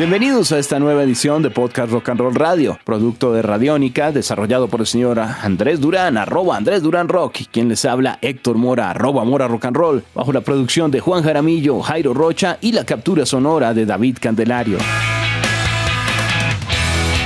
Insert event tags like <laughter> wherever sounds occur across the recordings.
Bienvenidos a esta nueva edición de Podcast Rock and Roll Radio, producto de Radiónica, desarrollado por el señor Andrés Durán, arroba Andrés Durán Rock, quien les habla Héctor Mora, arroba Mora Rock and Roll, bajo la producción de Juan Jaramillo, Jairo Rocha y la captura sonora de David Candelario.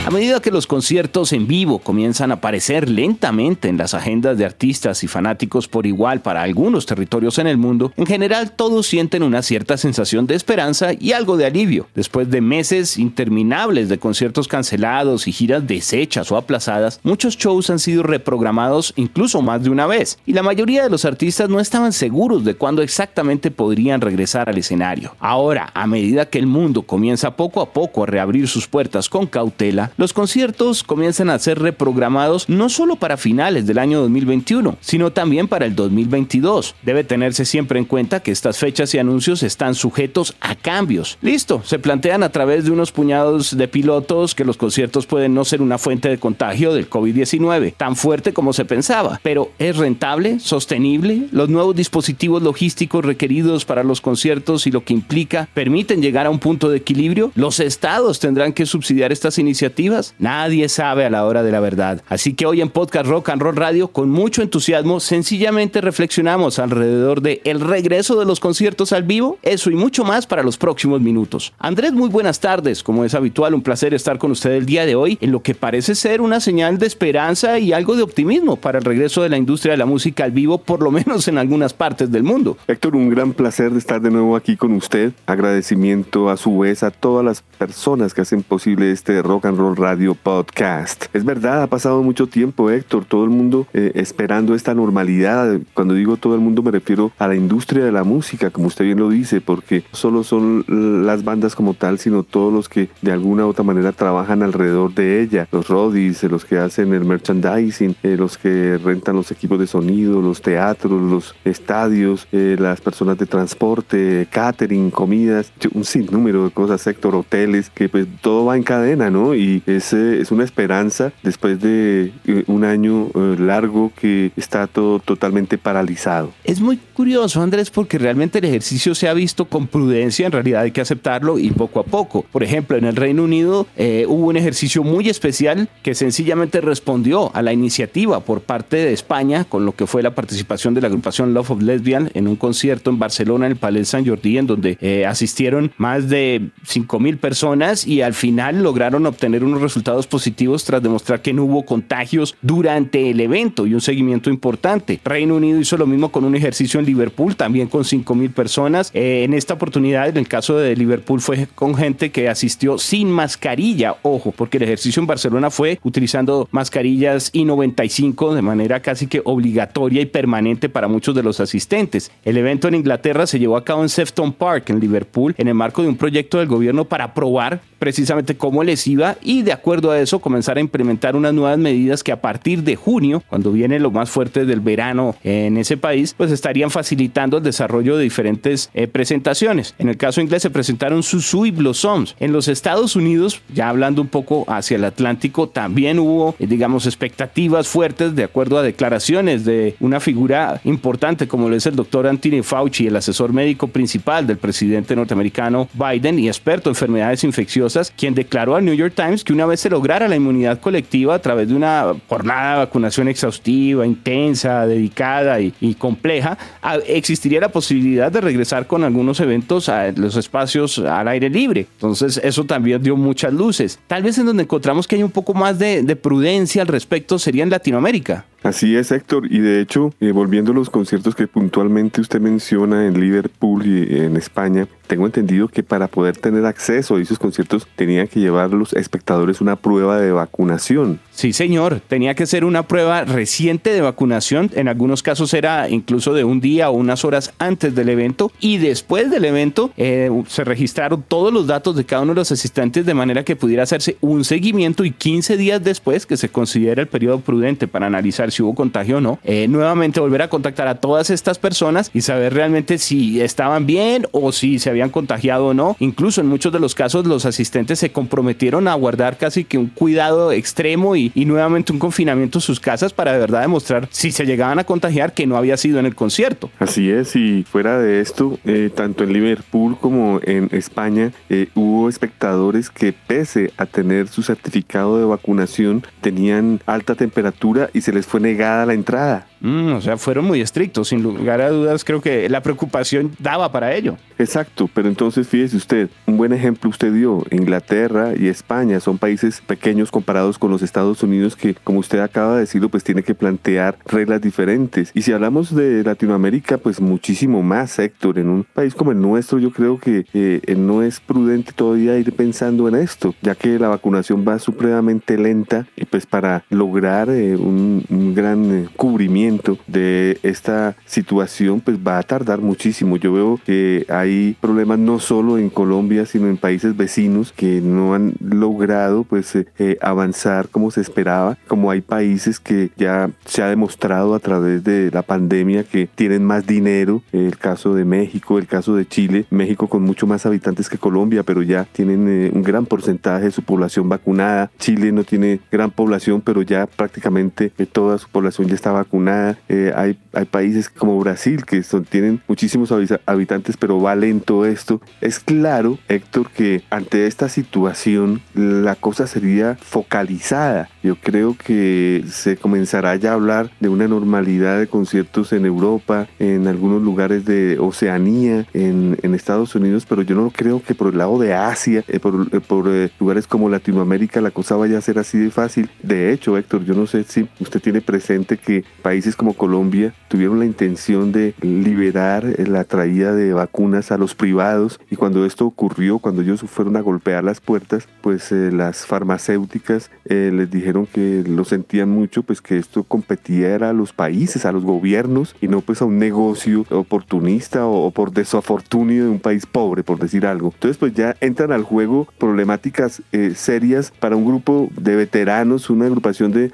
A medida que los conciertos en vivo comienzan a aparecer lentamente en las agendas de artistas y fanáticos por igual para algunos territorios en el mundo, en general todos sienten una cierta sensación de esperanza y algo de alivio. Después de meses interminables de conciertos cancelados y giras deshechas o aplazadas, muchos shows han sido reprogramados incluso más de una vez, y la mayoría de los artistas no estaban seguros de cuándo exactamente podrían regresar al escenario. Ahora, a medida que el mundo comienza poco a poco a reabrir sus puertas con cautela, los conciertos comienzan a ser reprogramados no solo para finales del año 2021, sino también para el 2022. Debe tenerse siempre en cuenta que estas fechas y anuncios están sujetos a cambios. Listo, se plantean a través de unos puñados de pilotos que los conciertos pueden no ser una fuente de contagio del COVID-19 tan fuerte como se pensaba, pero ¿es rentable? ¿Sostenible? ¿Los nuevos dispositivos logísticos requeridos para los conciertos y lo que implica permiten llegar a un punto de equilibrio? ¿Los estados tendrán que subsidiar estas iniciativas? Nadie sabe a la hora de la verdad. Así que hoy en Podcast Rock and Roll Radio, con mucho entusiasmo, sencillamente reflexionamos alrededor de el regreso de los conciertos al vivo, eso y mucho más para los próximos minutos. Andrés, muy buenas tardes. Como es habitual, un placer estar con usted el día de hoy en lo que parece ser una señal de esperanza y algo de optimismo para el regreso de la industria de la música al vivo, por lo menos en algunas partes del mundo. Héctor, un gran placer de estar de nuevo aquí con usted. Agradecimiento a su vez a todas las personas que hacen posible este rock and roll Radio Podcast. Es verdad, ha pasado mucho tiempo, Héctor, todo el mundo eh, esperando esta normalidad. Cuando digo todo el mundo me refiero a la industria de la música, como usted bien lo dice, porque solo son las bandas como tal, sino todos los que de alguna u otra manera trabajan alrededor de ella, los rodis, los que hacen el merchandising, eh, los que rentan los equipos de sonido, los teatros, los estadios, eh, las personas de transporte, catering, comidas, un sinnúmero de cosas, Héctor, hoteles, que pues todo va en cadena, ¿no? Y es, es una esperanza después de eh, un año eh, largo que está todo totalmente paralizado. Es muy curioso, Andrés, porque realmente el ejercicio se ha visto con prudencia, en realidad hay que aceptarlo y poco a poco. Por ejemplo, en el Reino Unido eh, hubo un ejercicio muy especial que sencillamente respondió a la iniciativa por parte de España con lo que fue la participación de la agrupación Love of Lesbian en un concierto en Barcelona, en el Palais Saint Jordi, en donde asistieron más de 5.000 personas y al final lograron obtener un resultados positivos tras demostrar que no hubo contagios durante el evento y un seguimiento importante. Reino Unido hizo lo mismo con un ejercicio en Liverpool, también con 5.000 personas. Eh, en esta oportunidad, en el caso de Liverpool, fue con gente que asistió sin mascarilla, ojo, porque el ejercicio en Barcelona fue utilizando mascarillas I95 de manera casi que obligatoria y permanente para muchos de los asistentes. El evento en Inglaterra se llevó a cabo en Sefton Park, en Liverpool, en el marco de un proyecto del gobierno para probar precisamente cómo les iba y de acuerdo a eso comenzar a implementar unas nuevas medidas que a partir de junio, cuando viene lo más fuerte del verano en ese país, pues estarían facilitando el desarrollo de diferentes eh, presentaciones. En el caso inglés se presentaron Susu y Blossoms. En los Estados Unidos, ya hablando un poco hacia el Atlántico, también hubo, eh, digamos, expectativas fuertes de acuerdo a declaraciones de una figura importante como lo es el doctor Anthony Fauci, el asesor médico principal del presidente norteamericano Biden y experto en enfermedades infecciosas quien declaró al New York Times que una vez se lograra la inmunidad colectiva a través de una jornada de vacunación exhaustiva, intensa, dedicada y, compleja, existiría la posibilidad de regresar con algunos eventos a los espacios al aire libre. Entonces eso también dio muchas luces. Tal vez en donde encontramos que hay un poco más de prudencia al respecto sería en Latinoamérica. Así es, Héctor. Y de hecho, eh, volviendo a los conciertos que puntualmente usted menciona en Liverpool y en España, tengo entendido que para poder tener acceso a esos conciertos tenían que llevar los espectadores una prueba de vacunación. Sí, señor. Tenía que ser una prueba reciente de vacunación. En algunos casos era incluso de un día o unas horas antes del evento. Y después del evento eh, se registraron todos los datos de cada uno de los asistentes de manera que pudiera hacerse un seguimiento y 15 días después, que se considera el periodo prudente para analizar si hubo contagio o no, eh, nuevamente volver a contactar a todas estas personas y saber realmente si estaban bien o si se habían contagiado o no. Incluso en muchos de los casos los asistentes se comprometieron a guardar casi que un cuidado extremo y, nuevamente un confinamiento en sus casas para de verdad demostrar si se llegaban a contagiar que no había sido en el concierto. Así es, y fuera de esto, eh, tanto en Liverpool como en España eh, hubo espectadores que pese a tener su certificado de vacunación tenían alta temperatura y se les fue negada la entrada. Mm, o sea, fueron muy estrictos, sin lugar a dudas, creo que la preocupación daba para ello. Exacto, pero entonces fíjese usted, un buen ejemplo usted dio, Inglaterra y España son países pequeños comparados con los Estados Unidos que, como usted acaba de decirlo, pues tiene que plantear reglas diferentes. Y si hablamos de Latinoamérica, pues muchísimo más, Héctor. En un país como el nuestro, yo creo que eh, no es prudente todavía ir pensando en esto, ya que la vacunación va supremamente lenta y pues para lograr eh, un, gran eh, cubrimiento de esta situación, pues va a tardar muchísimo. Yo veo que hay problemas no solo en Colombia, sino en países vecinos que no han logrado pues eh, eh, avanzar como se esperaba, como hay países que ya se ha demostrado a través de la pandemia que tienen más dinero, el caso de México, el caso de Chile, México con mucho más habitantes que Colombia, pero ya tienen eh, un gran porcentaje de su población vacunada, Chile no tiene gran población, pero ya prácticamente toda su población ya está vacunada, eh, hay, hay países como Brasil que son, tienen muchísimos habitantes, pero va lento esto. Es claro, Héctor, que ante esta situación la cosa sería focalizada. Yo creo que se comenzará ya a hablar de una normalidad de conciertos en Europa, en algunos lugares de Oceanía, en, en Estados Unidos, pero yo no creo que por el lado de Asia, eh, por, eh, por lugares como Latinoamérica, la cosa vaya a ser así de fácil. De hecho, Héctor, yo no sé si usted tiene presente que países como Colombia tuvieron la intención de liberar la traída de vacunas a los privados y cuando esto ocurrió, cuando ellos fueron a golpear las puertas, pues eh, las farmacéuticas eh, les dijeron que lo sentían mucho, pues que esto competía a los países, a los gobiernos y no pues a un negocio oportunista o, por desafortunio de un país pobre, por decir algo. Entonces pues ya entran al juego problemáticas eh, serias para un grupo de veteranos, una agrupación de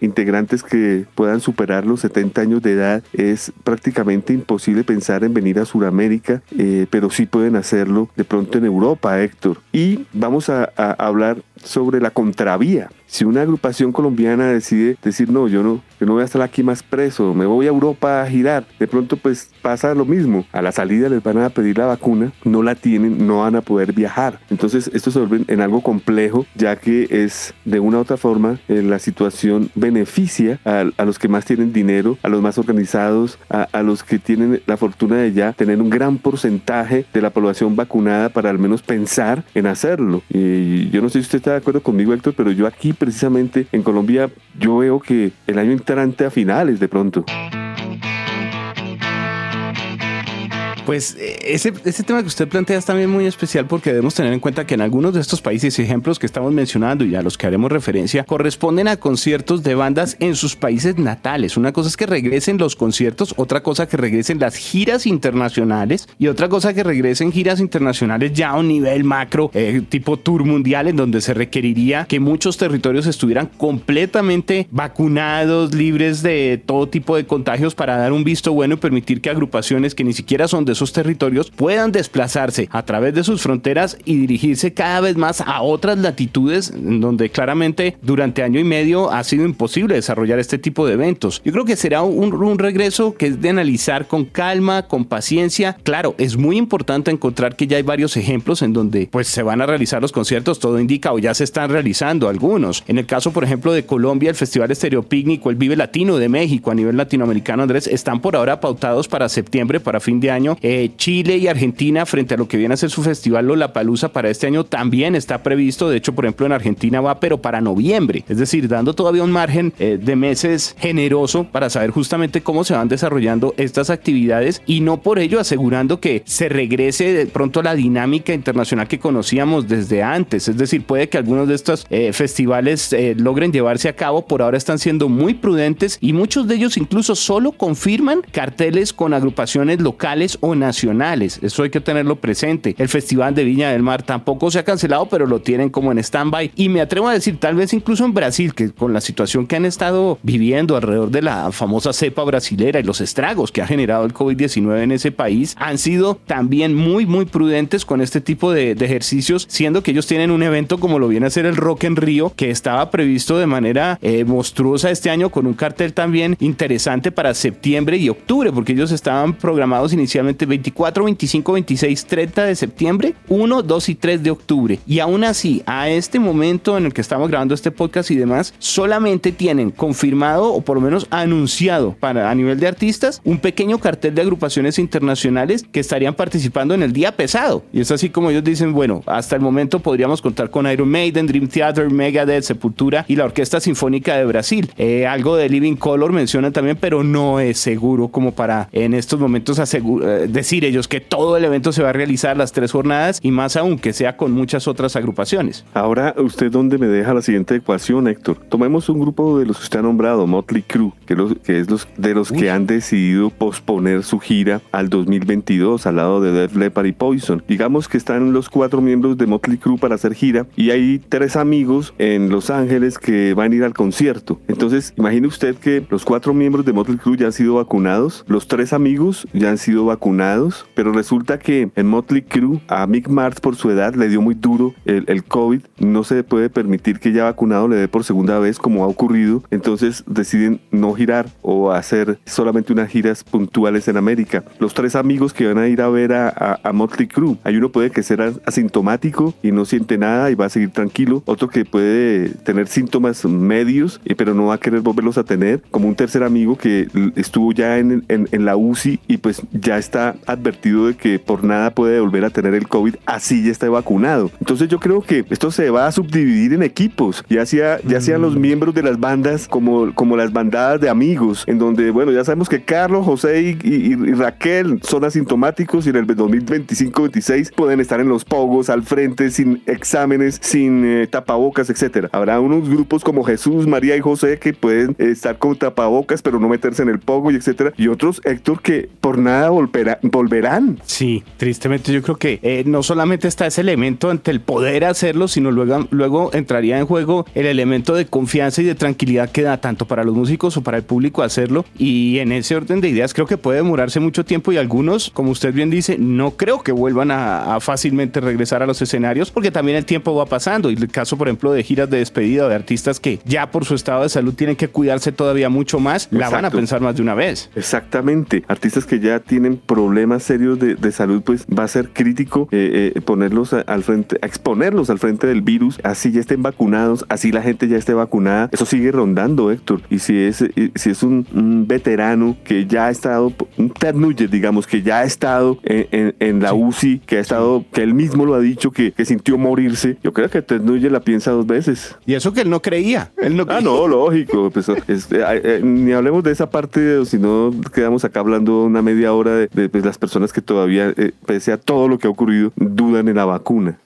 integrantes que puedan superarlo 70 años de edad es prácticamente imposible pensar en venir a Sudamérica, eh, pero sí pueden hacerlo de pronto en Europa, Héctor. Y vamos a hablar sobre la contravía. Si una agrupación colombiana decide decir, no, yo no, yo no voy a estar aquí más preso, me voy a Europa a girar, de pronto pues pasa lo mismo. A la salida les van a pedir la vacuna, no la tienen, no van a poder viajar. Entonces esto se vuelve en algo complejo, ya que es de una u otra forma eh, la situación beneficia a, los que más tienen dinero, a los más organizados, a, a los que tienen la fortuna de ya tener un gran porcentaje de la población vacunada para al menos pensar en hacerlo. Y yo no sé si usted está de acuerdo conmigo, Héctor, pero yo aquí precisamente en Colombia, yo veo que el año entrante a finales de pronto. Pues eh, ese, tema que usted plantea es también muy especial porque debemos tener en cuenta que en algunos de estos países, ejemplos que estamos mencionando y a los que haremos referencia, corresponden a conciertos de bandas en sus países natales. Una cosa es que regresen los conciertos, otra cosa que regresen las giras internacionales y otra cosa que regresen giras internacionales ya a un nivel macro, eh, tipo tour mundial, en donde se requeriría que muchos territorios estuvieran completamente vacunados, libres de todo tipo de contagios para dar un visto bueno y permitir que agrupaciones que ni siquiera son de esos territorios puedan desplazarse a través de sus fronteras y dirigirse cada vez más a otras latitudes donde claramente durante año y medio ha sido imposible desarrollar este tipo de eventos. Yo creo que será un, regreso que es de analizar con calma, con paciencia. Claro, es muy importante encontrar que ya hay varios ejemplos en donde pues se van a realizar los conciertos, todo indica o ya se están realizando algunos. En el caso, por ejemplo, de Colombia, el Festival Estéreo Picnic o el Vive Latino de México a nivel latinoamericano, Andrés, están por ahora pautados para septiembre, para fin de año eh, Chile y Argentina frente a lo que viene a ser su festival Lollapalooza para este año también está previsto. De hecho, por ejemplo, en Argentina va, pero para noviembre. Es decir, dando todavía un margen eh, de meses generoso para saber justamente cómo se van desarrollando estas actividades y no por ello asegurando que se regrese de pronto a la dinámica internacional que conocíamos desde antes. Es decir, puede que algunos de estos eh, festivales eh, logren llevarse a cabo. Por ahora están siendo muy prudentes y muchos de ellos incluso solo confirman carteles con agrupaciones locales o nacionales. Eso hay que tenerlo presente. El Festival de Viña del Mar tampoco se ha cancelado, pero lo tienen como en stand-by. Y me atrevo a decir, tal vez incluso en Brasil, que con la situación que han estado viviendo alrededor de la famosa cepa brasilera y los estragos que ha generado el COVID-19 en ese país, han sido también muy, muy prudentes con este tipo de, ejercicios, siendo que ellos tienen un evento como lo viene a ser el Rock en Río, que estaba previsto de manera eh, monstruosa este año con un cartel también interesante para septiembre y octubre, porque ellos estaban programados inicialmente 24, 25, 26, 30 de septiembre, 1, 2 y 3 de octubre. Y aún así, a este momento en el que estamos grabando este podcast y demás, solamente tienen confirmado o por lo menos anunciado para a nivel de artistas un pequeño cartel de agrupaciones internacionales que estarían participando en el día pesado. Y es así como ellos dicen, bueno, hasta el momento podríamos contar con Iron Maiden, Dream Theater, Megadeth, Sepultura y la Orquesta Sinfónica de Brasil. Eh, algo de Living Color mencionan también, pero no es seguro como para en estos momentos eh, decir ellos que todo el evento se va a realizar las tres jornadas y más aún que sea con muchas otras agrupaciones. Ahora, ¿usted dónde me deja la siguiente ecuación, Héctor? Tomemos un grupo de los que usted ha nombrado, Motley Crue, que, es los, de los que han decidido posponer su gira al 2022 al lado de Def Leppard y Poison. Digamos que están los cuatro miembros de Motley Crue para hacer gira y hay tres amigos en Los Ángeles que van a ir al concierto. Entonces, imagine usted que los cuatro miembros de Motley Crue ya han sido vacunados, los tres amigos ya han sido vacunados, pero resulta que en Motley Crue a Mick Mars por su edad le dio muy duro el, COVID. No se puede permitir que ya vacunado le dé por segunda vez como ha ocurrido. Entonces deciden no girar o hacer solamente unas giras puntuales en América. Los tres amigos que van a ir a ver a, Motley Crue, hay uno puede que sea asintomático y no siente nada y va a seguir tranquilo, otro que puede tener síntomas medios eh, pero no va a querer volverlos a tener, como un tercer amigo que estuvo ya en la UCI y pues ya está advertido de que por nada puede volver a tener el COVID, así ya está vacunado. Entonces yo creo que esto se va a subdividir en equipos, ya sea, ya sean los mm. miembros de las bandas como, como las bandadas de amigos, en donde, bueno, ya sabemos que Carlos, José y, Raquel son asintomáticos y en el 2025-26 pueden estar en los pogos al frente sin exámenes, sin eh, tapabocas, etcétera. Habrá unos grupos como Jesús, María y José que pueden estar con tapabocas pero no meterse en el pogo y etcétera. Y otros, Héctor, que por nada volverán. Sí, tristemente yo creo que eh, no solamente está ese elemento ante el poder hacerlo, sino luego, luego entraría en juego el elemento de confianza y de tranquilidad que da tanto para los músicos o para el público hacerlo. Y en ese orden de ideas creo que puede demorarse mucho tiempo y algunos, como usted bien dice, no creo que vuelvan a, fácilmente regresar a los escenarios porque también el tiempo va pasando. Y el caso, por ejemplo, de giras de despedida de artistas que ya por su estado de salud tienen que cuidarse todavía mucho más, la van a pensar más de una vez. Exactamente. Artistas que ya tienen problemas serios de, salud, pues va a ser crítico eh, eh, ponerlos al frente, exponerlos al frente del virus, así ya estén vacunados, así la gente ya esté vacunada. Eso sigue rondando, Héctor. Y si es, si es un, veterano que ya ha estado, un Ted digamos, que ya ha estado en, la UCI, que ha estado, que él mismo lo ha dicho, que, que sintió morirse, yo creo que Ted la piensa dos veces. Y eso que él no creía. Él no Ah, no, lógico. Pues, <laughs> eh, ni hablemos de esa parte, si no quedamos acá hablando una media hora de, pues, las personas que todavía, eh, pese a todo lo que ha ocurrido, dudan en la vacuna.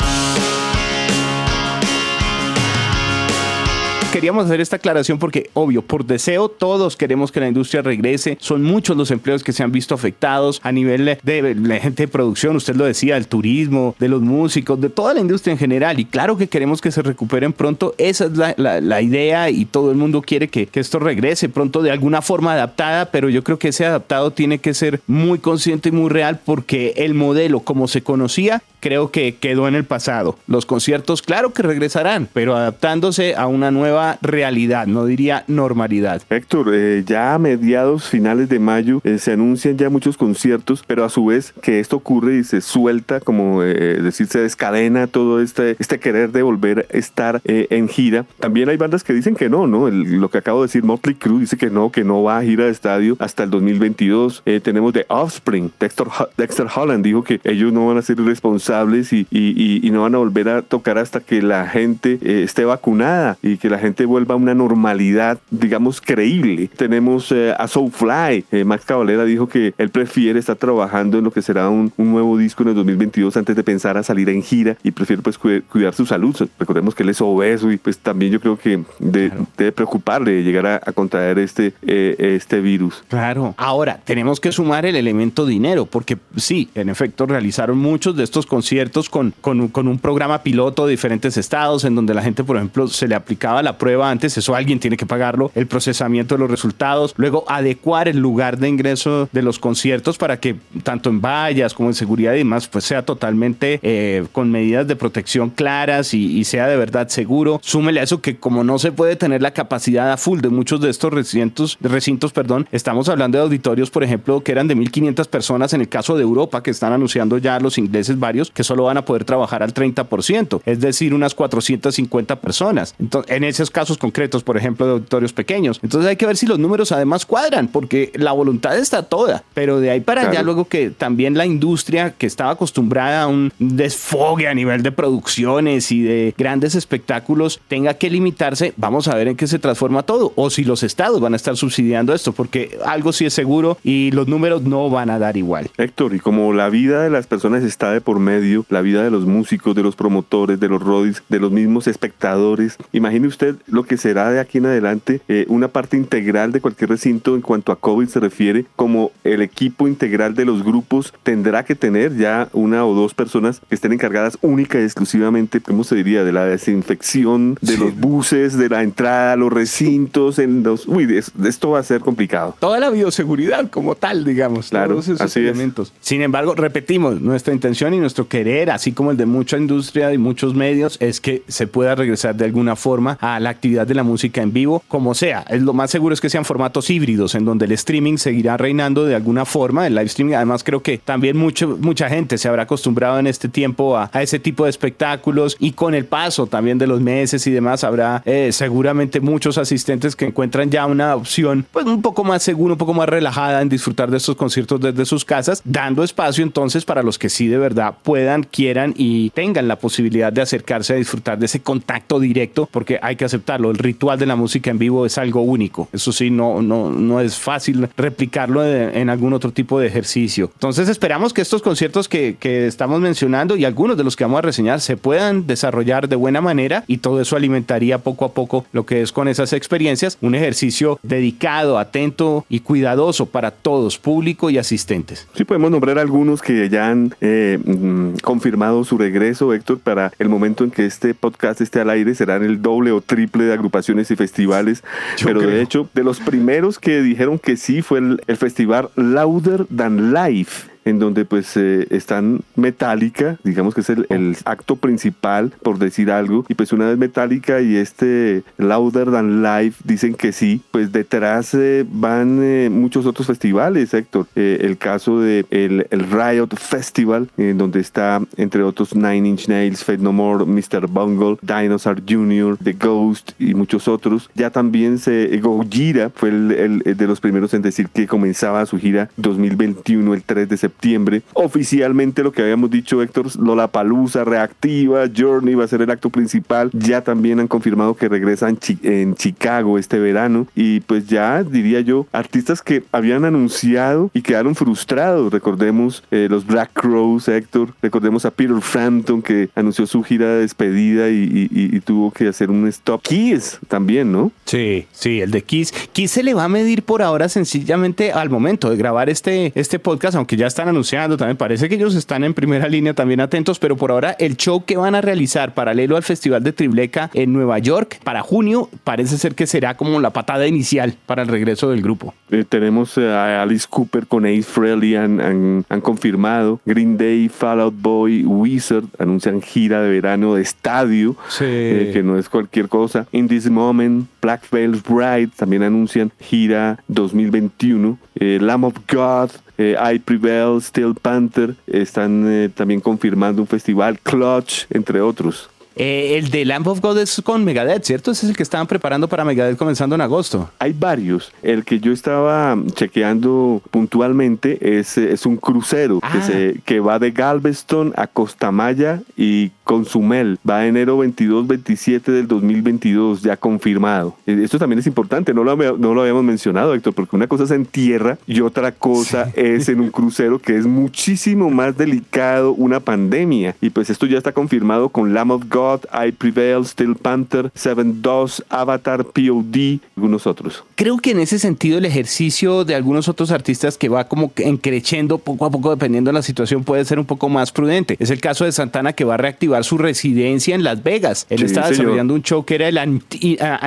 Queríamos hacer esta aclaración porque, obvio, por deseo todos queremos que la industria regrese. Son muchos los empleos que se han visto afectados a nivel de la gente de producción, usted lo decía, del turismo, de los músicos, de toda la industria en general. Y claro que queremos que se recuperen pronto. Esa es la, idea y todo el mundo quiere que, que esto regrese pronto de alguna forma adaptada, pero yo creo que ese adaptado tiene que ser muy consciente y muy real porque el modelo como se conocía creo que quedó en el pasado. Los conciertos, claro que regresarán, pero adaptándose a una nueva realidad, no diría normalidad. Héctor, eh, ya a mediados, finales de mayo, eh, se anuncian ya muchos conciertos, pero a su vez que esto ocurre y se suelta, como eh, decir, se descadena todo este, este querer de volver a estar en gira. También hay bandas que dicen que no, ¿no? lo que acabo de decir, Motley Crue dice que no, que no va a gira de estadio hasta el 2022. tenemos The Offspring, Dexter, Dexter Holland dijo que ellos no van a ser responsables y, y, y no van a volver a tocar hasta que la gente esté vacunada y que la gente vuelva a una normalidad, digamos, creíble. Tenemos eh, a Soulfly. Eh, Max Cavalera dijo que él prefiere estar trabajando en lo que será un, nuevo disco en el 2022 antes de pensar a salir en gira y prefiere pues cuidar su salud. Recordemos que él es obeso y pues también yo creo que debe preocuparle llegar a, contraer este, eh, este virus. Claro. Ahora, tenemos que sumar el elemento dinero, porque sí, en efecto, realizaron muchos de estos conciertos con, con, con un programa piloto de diferentes estados en donde la gente, por ejemplo, se le aplicaba la prueba antes, eso alguien tiene que pagarlo, el procesamiento de los resultados, luego adecuar el lugar de ingreso de los conciertos para que tanto en vallas como en seguridad y demás, pues sea totalmente eh, con medidas de protección claras y, sea de verdad seguro. Súmele a eso que como no se puede tener la capacidad a full de muchos de estos recintos, recintos, perdón, estamos hablando de auditorios, por ejemplo, que eran de 1.500 personas en el caso de Europa, que están anunciando ya los ingleses varios, que solo van a poder trabajar al 30%, es decir, unas 450 personas. Entonces, en casos concretos, por ejemplo, de auditorios pequeños. Entonces hay que ver si los números además cuadran, porque la voluntad está toda, pero de ahí para allá luego que también la industria que estaba acostumbrada a un desfogue a nivel de producciones y de grandes espectáculos tenga que limitarse, vamos a ver en qué se transforma todo, o si los estados van a estar subsidiando esto, porque algo sí es seguro y los números no van a dar igual. Héctor, y como la vida de las personas está de por medio, la vida de los músicos, de los promotores, de los rodis, de los mismos espectadores, imagine usted lo que será de aquí en adelante eh, una parte integral de cualquier recinto en cuanto a COVID se refiere, como el equipo integral de los grupos tendrá que tener ya una o dos personas que estén encargadas única y exclusivamente, ¿cómo se diría?, de la desinfección de los buses, de la entrada a los recintos, en los... Uy, esto va a ser complicado. Toda la bioseguridad como tal, digamos, claro, todos esos elementos. Sin embargo, repetimos, nuestra intención y nuestro querer, así como el de mucha industria y muchos medios, es que se pueda regresar de alguna forma a la actividad de la música en vivo, como sea. Es lo más seguro es que sean formatos híbridos, en donde el streaming seguirá reinando de alguna forma, el live streaming. Además, creo que también mucho, mucha gente se habrá acostumbrado en este tiempo a, ese tipo de espectáculos y con el paso también de los meses y demás, habrá eh, seguramente muchos asistentes que encuentran ya una opción pues un poco más segura, un poco más relajada en disfrutar de estos conciertos desde sus casas, dando espacio entonces para los que sí de verdad puedan, quieran y tengan la posibilidad de acercarse a disfrutar de ese contacto directo, porque hay que aceptarlo, el ritual de la música en vivo es algo único. Eso sí, no, no, no es fácil replicarlo en algún otro tipo de ejercicio. Entonces esperamos que estos conciertos que, que estamos mencionando y algunos de los que vamos a reseñar se puedan desarrollar de buena manera y todo eso alimentaría poco a poco lo que es con esas experiencias, un ejercicio dedicado, atento y cuidadoso para todos, público y asistentes. Sí, podemos nombrar algunos que ya han eh, mm, confirmado su regreso, Héctor, para el momento en que este podcast esté al aire, serán el doble o triple de agrupaciones y festivales. pero de hecho, de los primeros que dijeron que sí fue el, el festival Louder Than Life en donde pues eh, están Metallica, digamos que es el, acto principal, por decir algo, y pues una vez Metallica y este Louder Than Life dicen que sí, pues detrás eh, van eh, muchos otros festivales, Héctor. el caso de el, Riot Festival, en donde está entre otros Nine Inch Nails, Fate No More, Mr. Bungle, Dinosaur Jr., The Ghost y muchos otros. Ya también se Gojira fue el, el de los primeros en decir que comenzaba su gira 2021 el 3 de septiembre septiembre. Oficialmente lo que habíamos dicho, Héctor, Lollapalooza reactiva, Journey va a ser el acto principal. Ya también han confirmado que regresan en Chicago este verano. Y pues ya diría yo, artistas que habían anunciado y quedaron frustrados. Recordemos eh, los Black Crows, Héctor. Recordemos a Peter Frampton que anunció su gira de despedida y, tuvo que hacer un stop. Kiss también, ¿no? Sí, sí, el de Kiss. Kiss se le va a medir por ahora sencillamente al momento de grabar este, este podcast, aunque ya está están anunciando, también parece que ellos están en primera línea también atentos, pero por ahora el show que van a realizar paralelo al Festival de Tribleca en Nueva York para junio parece ser que será como la patada inicial para el regreso del grupo. Eh, tenemos eh, a Alice Cooper con Ace Frehley, han, han, confirmado. Green Day, Fallout Boy, Wizard anuncian gira de verano de estadio, eh, que no es cualquier cosa. In This Moment, Black Veils Bride también anuncian gira 2021. Lamb of God, I Prevail, Steel Panther están también confirmando un festival, Clutch, entre otros. Eh, el de Lamb of God es con Megadeth, ¿cierto? Ese es el que estaban preparando para Megadeth comenzando en agosto. Hay varios. El que yo estaba chequeando puntualmente es, es un crucero que, ah. se, que va de Galveston a Costamaya y Consumel. Va a enero 22-27 del 2022, ya confirmado. Eh, esto también es importante, no lo, no lo habíamos mencionado, Héctor, porque una cosa es en tierra y otra cosa es en un crucero que es muchísimo más delicado una pandemia. Y pues esto ya está confirmado con Lamb of God I Prevail, Steel Panther, Seven Dos, Avatar, POD, algunos otros. Creo que en ese sentido el ejercicio de algunos otros artistas que va como encrechendo poco a poco dependiendo de la situación puede ser un poco más prudente. Es el caso de Santana que va a reactivar su residencia en Las Vegas. Él está desarrollando un show que era el An,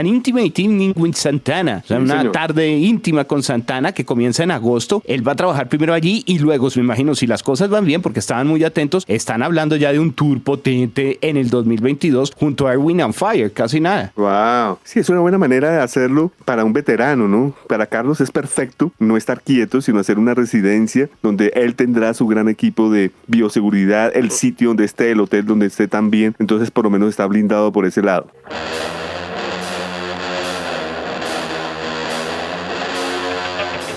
Intimate Evening with Santana, o sea, una tarde íntima con Santana que comienza en agosto. Él va a trabajar primero allí y luego, me imagino, si las cosas van bien, porque estaban muy atentos, están hablando ya de un tour potente en el 2020 junto a Erwin and Fire, casi nada. Wow. Sí, es una buena manera de hacerlo para un veterano, ¿no? Para Carlos es perfecto no estar quieto, sino hacer una residencia donde él tendrá su gran equipo de bioseguridad, el sitio donde esté, el hotel donde esté también. Entonces, por lo menos está blindado por ese lado.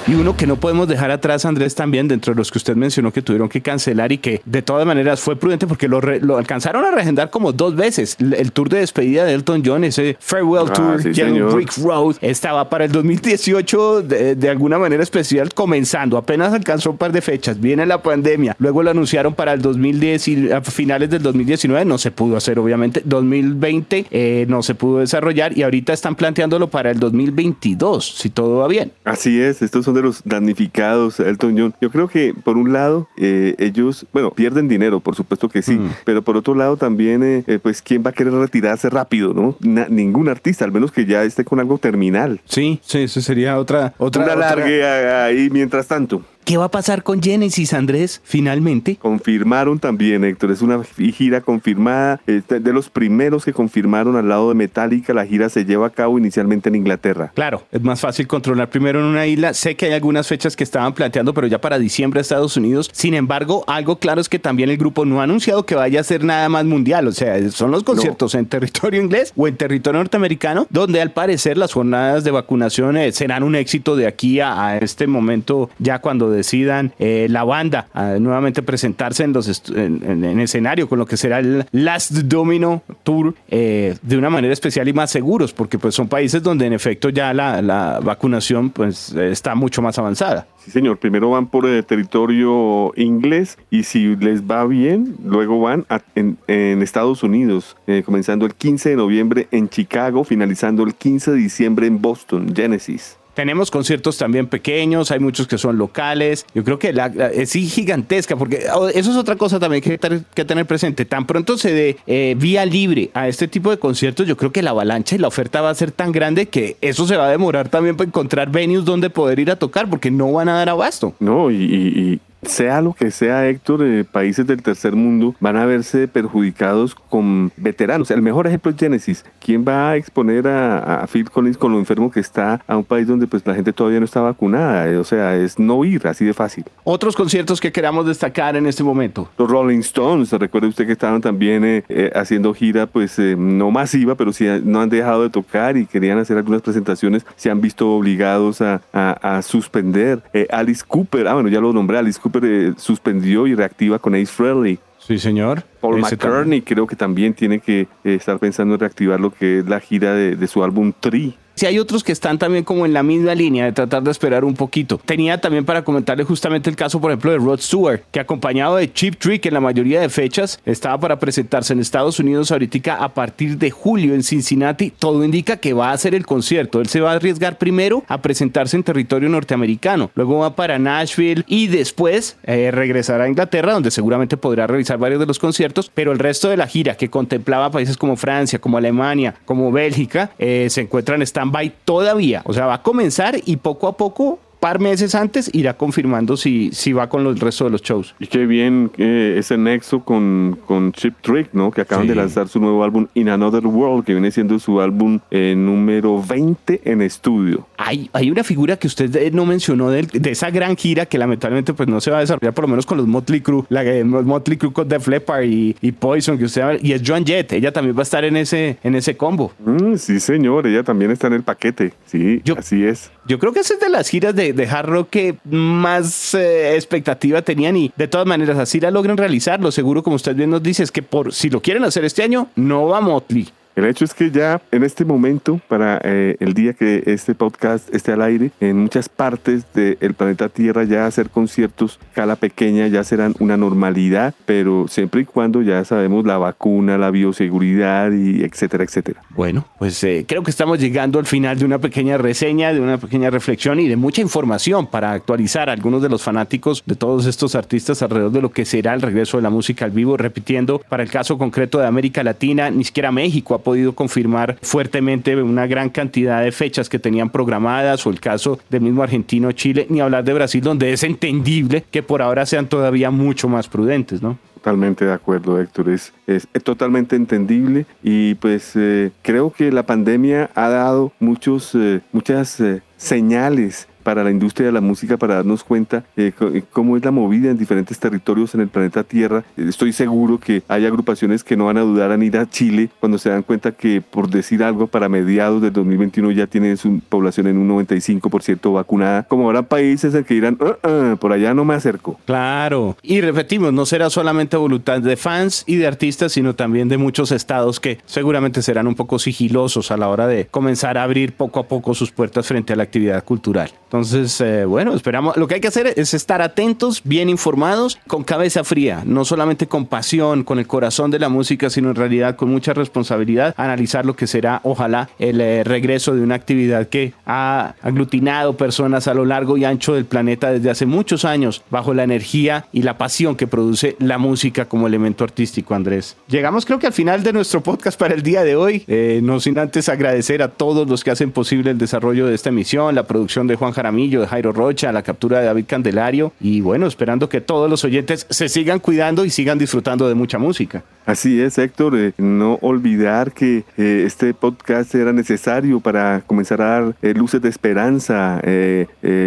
Y uno que no podemos dejar atrás, Andrés, también dentro de los que usted mencionó que tuvieron que cancelar y que de todas maneras fue prudente porque lo, lo alcanzaron a regendar como dos veces. El, tour de despedida de Elton John, ese Farewell ah, Tour, sí, Brick Road, estaba para el 2018 de, de, alguna manera especial comenzando. Apenas alcanzó un par de fechas. Viene la pandemia. Luego lo anunciaron para el 2010 y a finales del 2019 no se pudo hacer, obviamente. 2020 eh, no se pudo desarrollar y ahorita están planteándolo para el 2022, si todo va bien. Así es, estos son de los damnificados, Elton John. Yo creo que por un lado eh, ellos, bueno, pierden dinero, por supuesto que sí, mm. pero por otro lado también, eh, eh, pues, ¿quién va a querer retirarse rápido, no? ningún artista, al menos que ya esté con algo terminal. Sí, sí, eso sería otra... otra Una largue ahí mientras tanto. ¿Qué va a pasar con Genesis, Andrés, finalmente? Confirmaron también, Héctor, es una gira confirmada, de los primeros que confirmaron al lado de Metallica, la gira se lleva a cabo inicialmente en Inglaterra. Claro, es más fácil controlar primero en una isla, sé que hay algunas fechas que estaban planteando, pero ya para diciembre Estados Unidos, sin embargo, algo claro es que también el grupo no ha anunciado que vaya a ser nada más mundial, o sea, son los conciertos en territorio inglés o en territorio norteamericano, donde al parecer las jornadas de vacunación serán un éxito de aquí a este momento, ya cuando decidan eh, la banda a nuevamente presentarse en, los en, escenario con lo que será el Last Domino Tour eh, de una manera especial y más seguros, porque pues son países donde en efecto ya la, la vacunación pues está mucho más avanzada. Sí, señor. Primero van por el territorio inglés y si les va bien, luego van en, Estados Unidos, eh, comenzando el 15 de noviembre en Chicago, finalizando el 15 de diciembre en Boston, Genesis. Tenemos conciertos también pequeños, hay muchos que son locales. Yo creo que la, es gigantesca, porque eso es otra cosa también que tener presente. Tan pronto se dé eh, vía libre a este tipo de conciertos, yo creo que la avalancha y la oferta va a ser tan grande que eso se va a demorar también para encontrar venues donde poder ir a tocar, porque no van a dar abasto. No, y sea lo que sea, Héctor, eh, países del tercer mundo van a verse perjudicados con veteranos. El mejor ejemplo es Genesis. ¿Quién va a exponer a, Phil Collins con lo enfermo que está a un país donde pues la gente todavía no está vacunada? Eh, o sea, es no ir, así de fácil. Otros conciertos que queramos destacar en este momento. Los Rolling Stones, recuerde usted que estaban también eh, haciendo gira, pues no masiva, pero sí no han dejado de tocar y querían hacer algunas presentaciones, se han visto obligados a, a suspender. Alice Cooper, ah bueno, ya lo nombré, Alice Cooper suspendió y reactiva con Ace Frehley. Sí, señor. Paul McCartney creo que también tiene que eh, estar pensando en reactivar lo que es la gira de, su álbum Tree. Si hay otros que están también como en la misma línea de tratar de esperar un poquito. Tenía también para comentarle justamente el caso, por ejemplo, de Rod Stewart, que acompañado de Chip Trick en la mayoría de fechas, estaba para presentarse en Estados Unidos ahorita a partir de julio en Cincinnati. Todo indica que va a hacer el concierto. Él se va a arriesgar primero a presentarse en territorio norteamericano. Luego va para Nashville y después eh, regresará a Inglaterra, donde seguramente podrá realizar varios de los conciertos. Pero el resto de la gira, que contemplaba países como Francia, como Alemania, como Bélgica, eh, se encuentra en stand-by todavía. O sea, va a comenzar y poco a poco par meses antes irá confirmando si, si va con los, el resto de los shows. Y qué bien eh, ese nexo con, con Chip Trick, ¿no? Que acaban de lanzar su nuevo álbum In Another World, que viene siendo su álbum eh, número 20 en estudio. Hay, hay una figura que usted eh, no mencionó de, de, esa gran gira que lamentablemente pues no se va a desarrollar por lo menos con los Motley Crue, la Motley Crue con Def Leppard y, y, Poison que usted y es Joan Jett, ella también va a estar en ese, en ese combo. Mm, sí señor, ella también está en el paquete, sí, yo, así es. Yo creo que esa es de las giras de, de hard rock que más eh, expectativa tenían y de todas maneras así la logran realizarlo. Seguro, como usted bien nos dice, es que por si lo quieren hacer este año, no va Motley. El hecho es que ya en este momento, para eh, el día que este podcast esté al aire, en muchas partes del planeta Tierra ya hacer conciertos escala pequeña ya serán una normalidad, pero siempre y cuando ya sabemos la vacuna, la bioseguridad y etcétera, etcétera. Bueno, pues eh, creo que estamos llegando al final de una pequeña reseña, de una pequeña reflexión y de mucha información para actualizar a algunos de los fanáticos de todos estos artistas alrededor de lo que será el regreso de la música al vivo, repitiendo, para el caso concreto de América Latina, ni siquiera México podido confirmar fuertemente una gran cantidad de fechas que tenían programadas o el caso del mismo argentino Chile, ni hablar de Brasil, donde es entendible que por ahora sean todavía mucho más prudentes, ¿no? Totalmente de acuerdo, Héctor. Es, es, totalmente entendible y pues eh, creo que la pandemia ha dado muchos, eh, muchas eh, señales para la industria de la música para darnos cuenta eh, cómo es la movida en diferentes territorios en el planeta Tierra. Estoy seguro que hay agrupaciones que no van a dudar en ir a Chile cuando se dan cuenta que, por decir algo, para mediados del 2021 ya tienen su población en un 95% vacunada, como habrá países en que dirán, uh -uh, por allá no me acerco. Claro, y repetimos, no será solamente voluntad de fans y de artistas, sino también de muchos estados que seguramente serán un poco sigilosos a la hora de comenzar a abrir poco a poco sus puertas frente a la actividad cultural. Entonces, eh, bueno, esperamos. Lo que hay que hacer es estar atentos, bien informados, con cabeza fría, no solamente con pasión, con el corazón de la música, sino en realidad con mucha responsabilidad, analizar lo que será, ojalá, el eh, regreso de una actividad que ha aglutinado personas a lo largo y ancho del planeta desde hace muchos años, bajo la energía y la pasión que produce la música como elemento artístico, Andrés. Llegamos, creo que al final de nuestro podcast para el día de hoy, eh, no sin antes agradecer a todos los que hacen posible el desarrollo de esta emisión, la producción de Juan Jaramillo, de Jairo Rocha, la captura de David Candelario y bueno, esperando que todos los oyentes se sigan cuidando y sigan disfrutando de mucha música. Así es, Héctor, eh, no olvidar que eh, este podcast era necesario para comenzar a dar eh, luces de esperanza,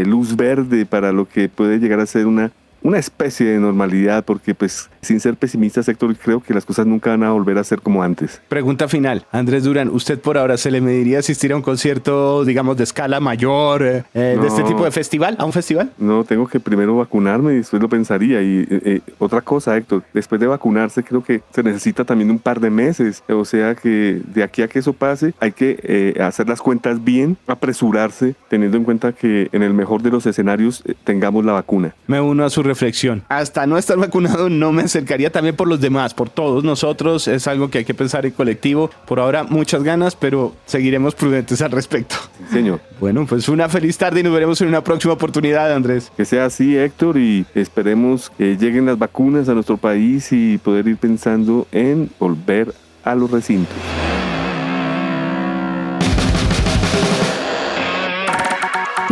luz verde para lo que puede llegar a ser una una especie de normalidad, porque pues sin ser pesimista, sector, creo que las cosas nunca van a volver a ser como antes. Pregunta final, Andrés Durán, ¿usted por ahora se le mediría asistir a un concierto, digamos, de escala mayor, eh, no, de este tipo de festival, a un festival? No, tengo que primero vacunarme y después lo pensaría. Y eh, eh, otra cosa, Héctor, después de vacunarse creo que se necesita también un par de meses, o sea que de aquí a que eso pase hay que eh, hacer las cuentas bien, apresurarse, teniendo en cuenta que en el mejor de los escenarios tengamos la vacuna. Me uno a su reflexión. Hasta no estar vacunado no me acercaría también por los demás, por todos nosotros. Es algo que hay que pensar en colectivo. Por ahora muchas ganas, pero seguiremos prudentes al respecto. Sí, señor. Bueno, pues una feliz tarde y nos veremos en una próxima oportunidad, Andrés. Que sea así, Héctor, y esperemos que lleguen las vacunas a nuestro país y poder ir pensando en volver a los recintos.